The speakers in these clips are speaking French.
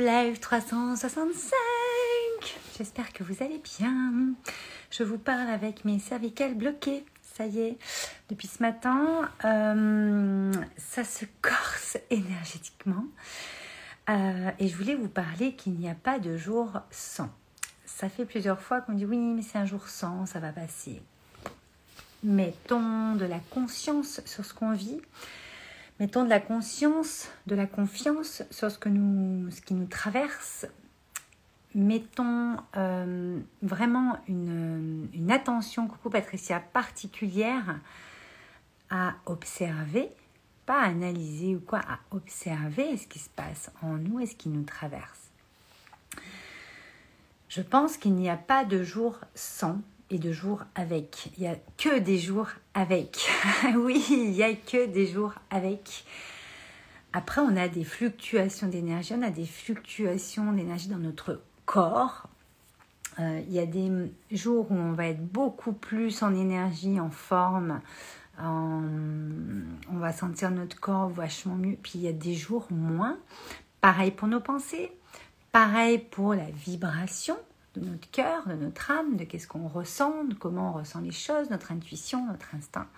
Live 365 J'espère que vous allez bien. Je vous parle avec mes cervicales bloquées. Ça y est, depuis ce matin, euh, ça se corse énergétiquement. Euh, et je voulais vous parler qu'il n'y a pas de jour sans. Ça fait plusieurs fois qu'on dit oui, mais c'est un jour sans, ça va passer. Mettons de la conscience sur ce qu'on vit Mettons de la conscience, de la confiance sur ce, que nous, ce qui nous traverse. Mettons euh, vraiment une, une, attention, coucou Patricia, particulière à observer, pas à analyser ou quoi, à observer ce qui se passe en nous et ce qui nous traverse. Je pense qu'il n'y a pas de jour sans et de jours avec. Il n'y a que des jours avec. oui, il n'y a que des jours avec. Après, on a des fluctuations d'énergie, on a des fluctuations d'énergie dans notre corps. Euh, il y a des jours où on va être beaucoup plus en énergie, en forme. On va sentir notre corps vachement mieux. Puis il y a des jours moins. Pareil pour nos pensées. Pareil pour la vibration de notre cœur, de notre âme, de qu'est-ce qu'on ressent, de comment on ressent les choses, notre intuition, notre instinct.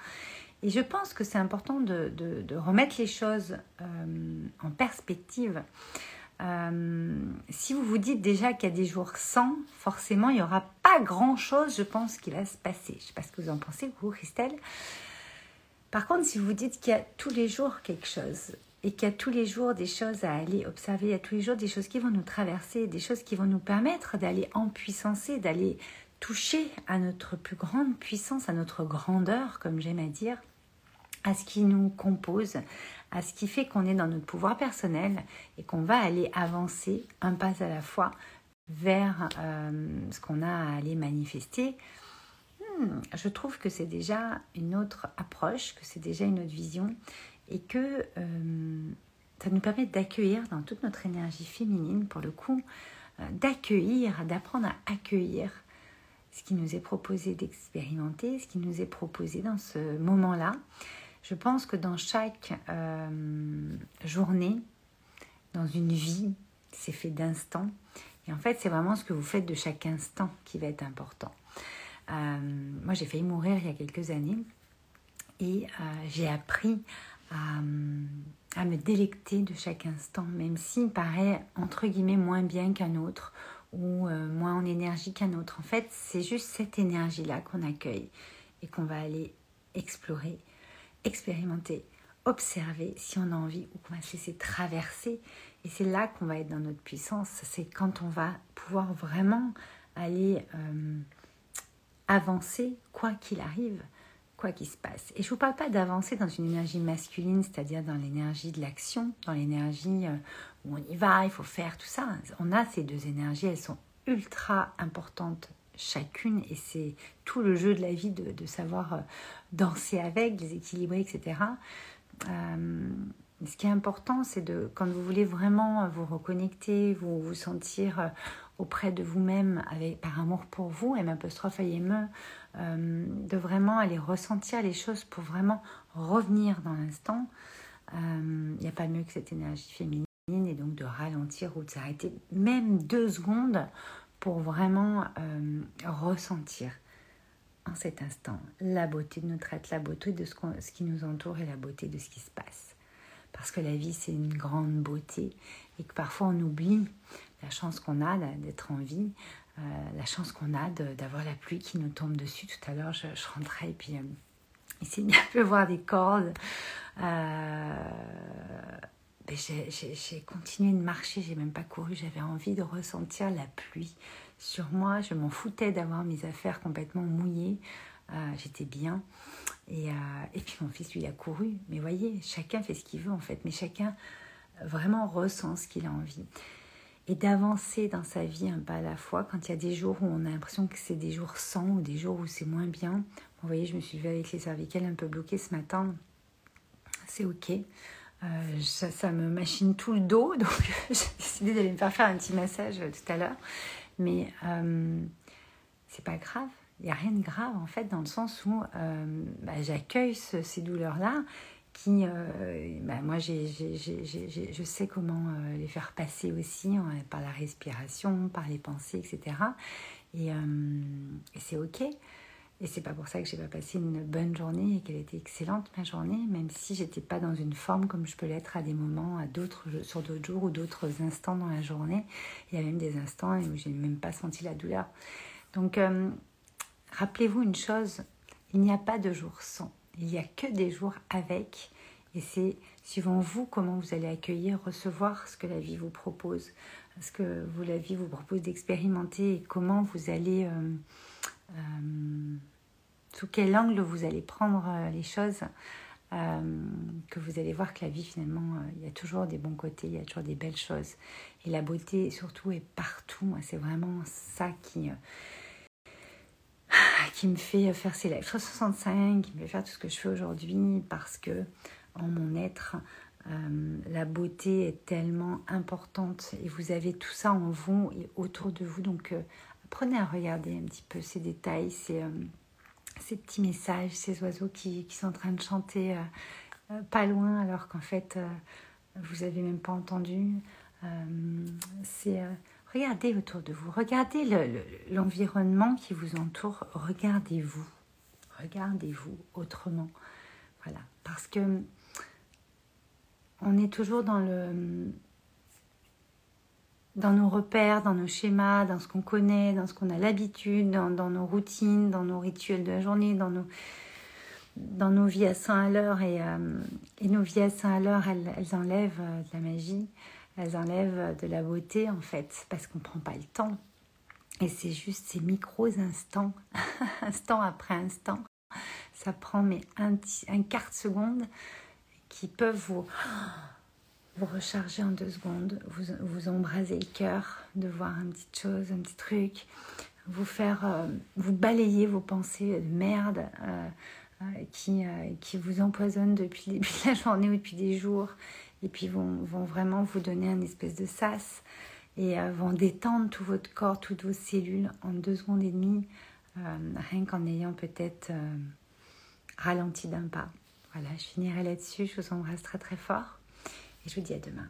Et je pense que c'est important de, remettre les choses euh, en perspective. Euh, si vous vous dites déjà qu'il y a des jours sans, forcément, il n'y aura pas grand-chose, je pense, qui va se passer. Je ne sais pas ce que vous en pensez, vous, Christelle. Par contre, si vous dites qu'il y a tous les jours quelque chose, et qu'il y a tous les jours des choses à aller observer, il y a tous les jours des choses qui vont nous traverser, des choses qui vont nous permettre d'aller en puissance, d'aller toucher à notre plus grande puissance, à notre grandeur, comme j'aime à dire, à ce qui nous compose, à ce qui fait qu'on est dans notre pouvoir personnel et qu'on va aller avancer un pas à la fois vers euh, ce qu'on a à aller manifester. Hmm, je trouve que c'est déjà une autre approche, que c'est déjà une autre vision et que euh, ça nous permet d'accueillir dans toute notre énergie féminine, pour le coup, euh, d'accueillir, d'apprendre à accueillir ce qui nous est proposé d'expérimenter, ce qui nous est proposé dans ce moment-là. Je pense que dans chaque euh, journée, dans une vie, c'est fait d'instants. Et en fait, c'est vraiment ce que vous faites de chaque instant qui va être important. moi, j'ai failli mourir il y a quelques années et j'ai appris à, me délecter de chaque instant, même s'il paraît entre guillemets moins bien qu'un autre ou euh, moins en énergie qu'un autre. En fait, c'est juste cette énergie-là qu'on accueille et qu'on va aller explorer, expérimenter, observer si on a envie ou qu'on va se laisser traverser. Et c'est là qu'on va être dans notre puissance. C'est quand on va pouvoir vraiment aller euh, avancer quoi qu'il arrive quoi se passe. Et je ne vous parle pas d'avancer dans une énergie masculine, c'est-à-dire dans l'énergie de l'action, dans l'énergie euh, où on y va, il faut faire tout ça. On a ces deux énergies, elles sont ultra importantes chacune et c'est tout le jeu de la vie de, savoir euh, danser avec, les équilibrer, etc. Euh, ce qui est important, c'est de, quand vous voulez vraiment vous reconnecter, vous vous sentir auprès de vous-même par amour pour vous, M apostrophe IME, euh, de vraiment aller ressentir les choses pour vraiment revenir dans l'instant. Il euh, n'y a pas mieux que cette énergie féminine et donc de ralentir ou de s'arrêter même deux secondes pour vraiment euh, ressentir en cet instant la beauté de notre être, la beauté de ce qui nous entoure et la beauté de ce qui se passe. Parce que la vie, c'est une grande beauté et que parfois on oublie la chance qu'on a d'être en vie, euh, la chance qu'on a d'avoir la pluie qui nous tombe dessus. Tout à l'heure, je, rentrais et puis euh, il peut voir des cordes. Euh, ben, j'ai continué de marcher, j'ai même pas couru, j'avais envie de ressentir la pluie sur moi. Je m'en foutais d'avoir mes affaires complètement mouillées. J'étais bien. Et, et, puis mon fils, lui, a couru. Mais voyez, chacun fait ce qu'il veut en fait, mais chacun vraiment ressent ce qu'il a envie et d'avancer dans sa vie un pas à la fois. Quand il y a des jours où on a l'impression que c'est des jours sans ou des jours où c'est moins bien. Vous voyez, je me suis levée avec les cervicales un peu bloquées ce matin. C'est ok. Euh, ça, me machine tout le dos, donc j'ai décidé d'aller me faire faire un petit massage tout à l'heure. Mais euh, c'est pas grave. Il n'y a rien de grave en fait, dans le sens où euh, bah, j'accueille ces douleurs-là qui, euh, bah, moi, je sais comment euh, les faire passer aussi hein, par la respiration, par les pensées, etc. Et, et c'est ok. Et c'est pas pour ça que j'ai pas passé une bonne journée et qu'elle était excellente ma journée, même si j'étais pas dans une forme comme je peux l'être à des moments, à d'autres, sur d'autres jours ou d'autres instants dans la journée. Il y a même des instants où j'ai même pas senti la douleur. Donc, euh, rappelez-vous une chose, il n'y a pas de jour sans. Il n'y a que des jours avec. Et c'est suivant vous comment vous allez accueillir, recevoir ce que la vie vous propose, ce que vous, la vie vous propose d'expérimenter et comment vous allez euh, euh, sous quel angle vous allez prendre euh, les choses, que vous allez voir que la vie finalement, il y a toujours des bons côtés, il y a toujours des belles choses. Et la beauté surtout est partout. C'est vraiment ça qui, qui me fait faire ces lives 65, qui me fait faire tout ce que je fais aujourd'hui parce que en mon être, la beauté est tellement importante et vous avez tout ça en vous et autour de vous. Donc, apprenez à regarder un petit peu ces détails, ces, ces petits messages, ces oiseaux qui, sont en train de chanter euh, euh, pas loin alors qu'en fait euh, vous n'avez même pas entendu. c'est regardez autour de vous, regardez l'environnement qui vous entoure, regardez-vous, regardez-vous autrement. Voilà, parce que on est toujours dans le dans nos repères, dans nos schémas, dans ce qu'on connaît, dans ce qu'on a l'habitude, dans, nos routines, dans nos rituels de la journée, dans nos, dans nos vies à 100 à l'heure. Et, euh, et, nos vies à 100 à l'heure, elles, elles, enlèvent euh, de la magie, elles enlèvent de la beauté en fait, parce qu'on ne prend pas le temps. Et c'est juste ces micros instants, instant après instant, ça prend mais un, quart de seconde qui peuvent vous rechargez en deux secondes, vous, vous embrasez le cœur de voir une petite chose, un petit truc, vous faire, euh, vous balayer vos pensées de merde euh, euh, qui, qui vous empoisonnent depuis le début de la journée ou depuis des jours, et puis vont, vraiment vous donner un espèce de sas et vont détendre tout votre corps, toutes vos cellules en deux secondes et demie, rien qu'en ayant peut-être ralenti d'un pas. Voilà, je finirai là-dessus, je vous embrasse très très fort. Et je vous dis à demain.